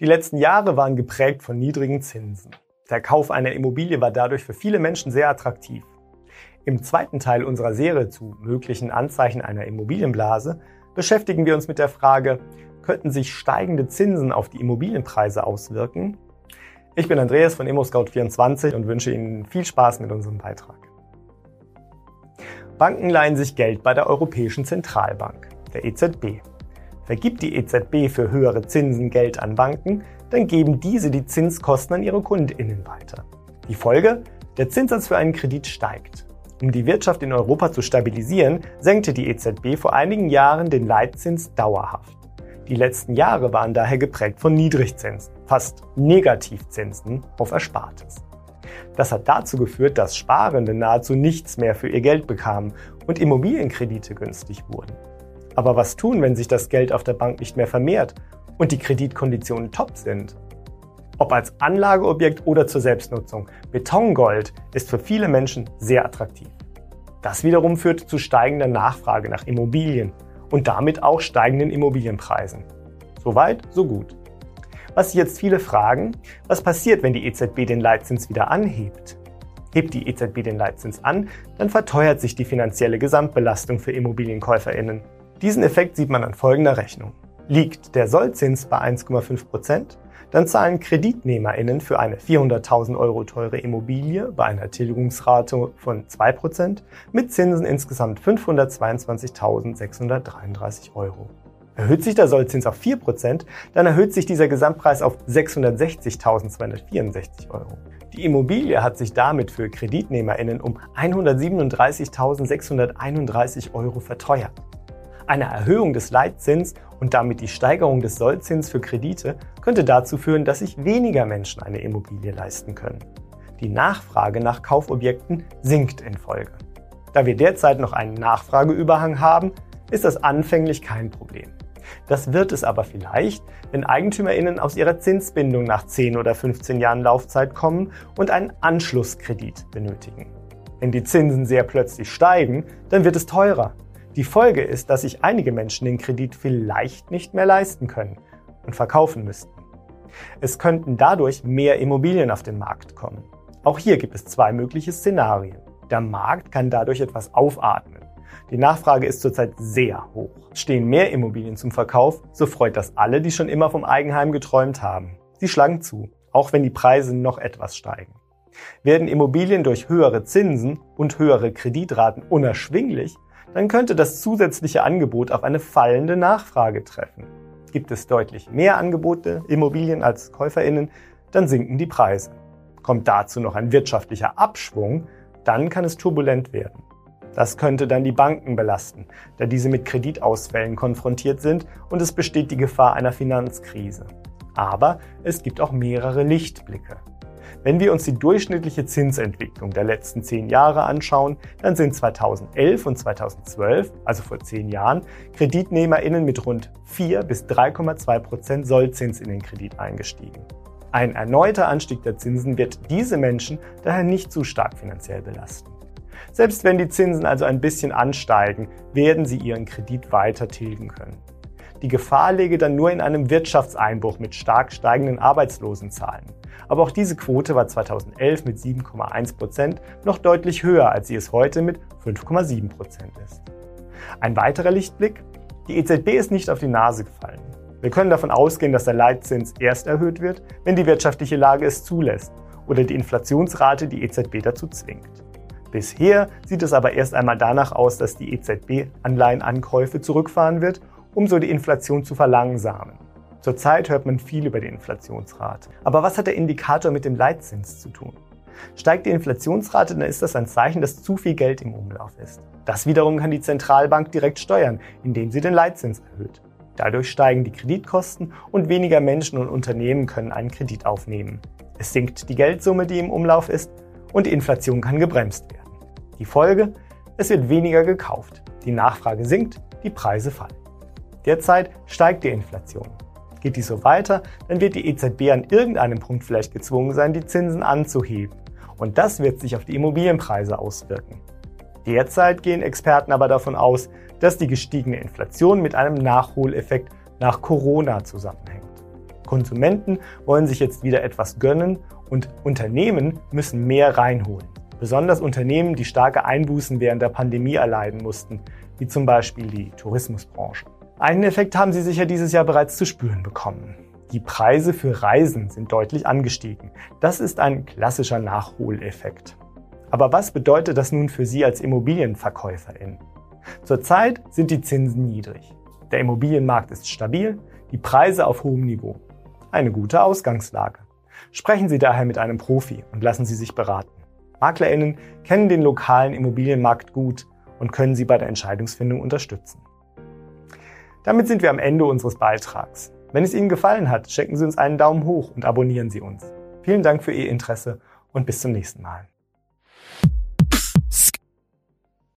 Die letzten Jahre waren geprägt von niedrigen Zinsen. Der Kauf einer Immobilie war dadurch für viele Menschen sehr attraktiv. Im zweiten Teil unserer Serie zu möglichen Anzeichen einer Immobilienblase beschäftigen wir uns mit der Frage, könnten sich steigende Zinsen auf die Immobilienpreise auswirken? Ich bin Andreas von ImmoScout24 und wünsche Ihnen viel Spaß mit unserem Beitrag. Banken leihen sich Geld bei der Europäischen Zentralbank, der EZB. Vergibt die EZB für höhere Zinsen Geld an Banken, dann geben diese die Zinskosten an ihre Kundinnen weiter. Die Folge? Der Zinssatz für einen Kredit steigt. Um die Wirtschaft in Europa zu stabilisieren, senkte die EZB vor einigen Jahren den Leitzins dauerhaft. Die letzten Jahre waren daher geprägt von Niedrigzinsen, fast Negativzinsen auf Erspartes. Das hat dazu geführt, dass Sparende nahezu nichts mehr für ihr Geld bekamen und Immobilienkredite günstig wurden. Aber was tun, wenn sich das Geld auf der Bank nicht mehr vermehrt und die Kreditkonditionen top sind? Ob als Anlageobjekt oder zur Selbstnutzung, Betongold ist für viele Menschen sehr attraktiv. Das wiederum führt zu steigender Nachfrage nach Immobilien und damit auch steigenden Immobilienpreisen. Soweit, so gut. Was jetzt viele fragen, was passiert, wenn die EZB den Leitzins wieder anhebt? Hebt die EZB den Leitzins an, dann verteuert sich die finanzielle Gesamtbelastung für Immobilienkäuferinnen. Diesen Effekt sieht man an folgender Rechnung. Liegt der Sollzins bei 1,5 Prozent, dann zahlen KreditnehmerInnen für eine 400.000 Euro teure Immobilie bei einer Tilgungsrate von 2 Prozent mit Zinsen insgesamt 522.633 Euro. Erhöht sich der Sollzins auf 4 Prozent, dann erhöht sich dieser Gesamtpreis auf 660.264 Euro. Die Immobilie hat sich damit für KreditnehmerInnen um 137.631 Euro verteuert. Eine Erhöhung des Leitzins und damit die Steigerung des Sollzins für Kredite könnte dazu führen, dass sich weniger Menschen eine Immobilie leisten können. Die Nachfrage nach Kaufobjekten sinkt in Folge. Da wir derzeit noch einen Nachfrageüberhang haben, ist das anfänglich kein Problem. Das wird es aber vielleicht, wenn EigentümerInnen aus ihrer Zinsbindung nach 10 oder 15 Jahren Laufzeit kommen und einen Anschlusskredit benötigen. Wenn die Zinsen sehr plötzlich steigen, dann wird es teurer die Folge ist, dass sich einige Menschen den Kredit vielleicht nicht mehr leisten können und verkaufen müssten. Es könnten dadurch mehr Immobilien auf den Markt kommen. Auch hier gibt es zwei mögliche Szenarien. Der Markt kann dadurch etwas aufatmen. Die Nachfrage ist zurzeit sehr hoch. Stehen mehr Immobilien zum Verkauf, so freut das alle, die schon immer vom Eigenheim geträumt haben. Sie schlagen zu, auch wenn die Preise noch etwas steigen. Werden Immobilien durch höhere Zinsen und höhere Kreditraten unerschwinglich, dann könnte das zusätzliche Angebot auf eine fallende Nachfrage treffen. Gibt es deutlich mehr Angebote Immobilien als Käuferinnen, dann sinken die Preise. Kommt dazu noch ein wirtschaftlicher Abschwung, dann kann es turbulent werden. Das könnte dann die Banken belasten, da diese mit Kreditausfällen konfrontiert sind und es besteht die Gefahr einer Finanzkrise. Aber es gibt auch mehrere Lichtblicke. Wenn wir uns die durchschnittliche Zinsentwicklung der letzten zehn Jahre anschauen, dann sind 2011 und 2012, also vor zehn Jahren, KreditnehmerInnen mit rund 4 bis 3,2 Prozent Sollzins in den Kredit eingestiegen. Ein erneuter Anstieg der Zinsen wird diese Menschen daher nicht zu stark finanziell belasten. Selbst wenn die Zinsen also ein bisschen ansteigen, werden sie ihren Kredit weiter tilgen können. Die Gefahr läge dann nur in einem Wirtschaftseinbruch mit stark steigenden Arbeitslosenzahlen. Aber auch diese Quote war 2011 mit 7,1 Prozent noch deutlich höher, als sie es heute mit 5,7 Prozent ist. Ein weiterer Lichtblick? Die EZB ist nicht auf die Nase gefallen. Wir können davon ausgehen, dass der Leitzins erst erhöht wird, wenn die wirtschaftliche Lage es zulässt oder die Inflationsrate die EZB dazu zwingt. Bisher sieht es aber erst einmal danach aus, dass die EZB Anleihenankäufe zurückfahren wird um so die Inflation zu verlangsamen. Zurzeit hört man viel über die Inflationsrate. Aber was hat der Indikator mit dem Leitzins zu tun? Steigt die Inflationsrate, dann ist das ein Zeichen, dass zu viel Geld im Umlauf ist. Das wiederum kann die Zentralbank direkt steuern, indem sie den Leitzins erhöht. Dadurch steigen die Kreditkosten und weniger Menschen und Unternehmen können einen Kredit aufnehmen. Es sinkt die Geldsumme, die im Umlauf ist, und die Inflation kann gebremst werden. Die Folge? Es wird weniger gekauft. Die Nachfrage sinkt, die Preise fallen. Derzeit steigt die Inflation. Geht dies so weiter, dann wird die EZB an irgendeinem Punkt vielleicht gezwungen sein, die Zinsen anzuheben. Und das wird sich auf die Immobilienpreise auswirken. Derzeit gehen Experten aber davon aus, dass die gestiegene Inflation mit einem Nachholeffekt nach Corona zusammenhängt. Konsumenten wollen sich jetzt wieder etwas gönnen und Unternehmen müssen mehr reinholen. Besonders Unternehmen, die starke Einbußen während der Pandemie erleiden mussten, wie zum Beispiel die Tourismusbranche. Einen Effekt haben sie sicher dieses Jahr bereits zu spüren bekommen. Die Preise für Reisen sind deutlich angestiegen. Das ist ein klassischer Nachholeffekt. Aber was bedeutet das nun für Sie als Immobilienverkäuferin? Zurzeit sind die Zinsen niedrig. Der Immobilienmarkt ist stabil, die Preise auf hohem Niveau. Eine gute Ausgangslage. Sprechen Sie daher mit einem Profi und lassen Sie sich beraten. MaklerInnen kennen den lokalen Immobilienmarkt gut und können Sie bei der Entscheidungsfindung unterstützen. Damit sind wir am Ende unseres Beitrags. Wenn es Ihnen gefallen hat, schenken Sie uns einen Daumen hoch und abonnieren Sie uns. Vielen Dank für Ihr Interesse und bis zum nächsten Mal.